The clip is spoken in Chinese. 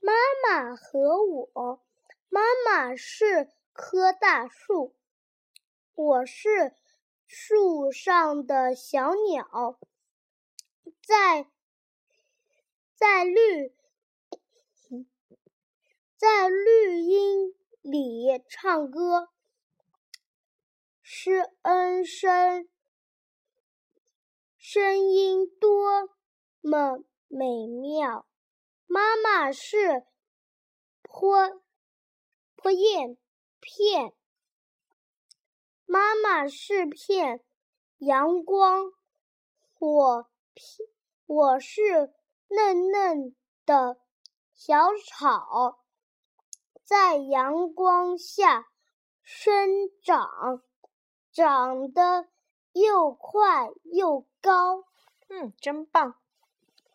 妈妈和我，妈妈是棵大树，我是树上的小鸟，在在绿在绿荫里唱歌。施恩声，声音多么美妙！妈妈是泼泼叶片，妈妈是片阳光，我片我是嫩嫩的小草，在阳光下生长。长得又快又高，嗯，真棒。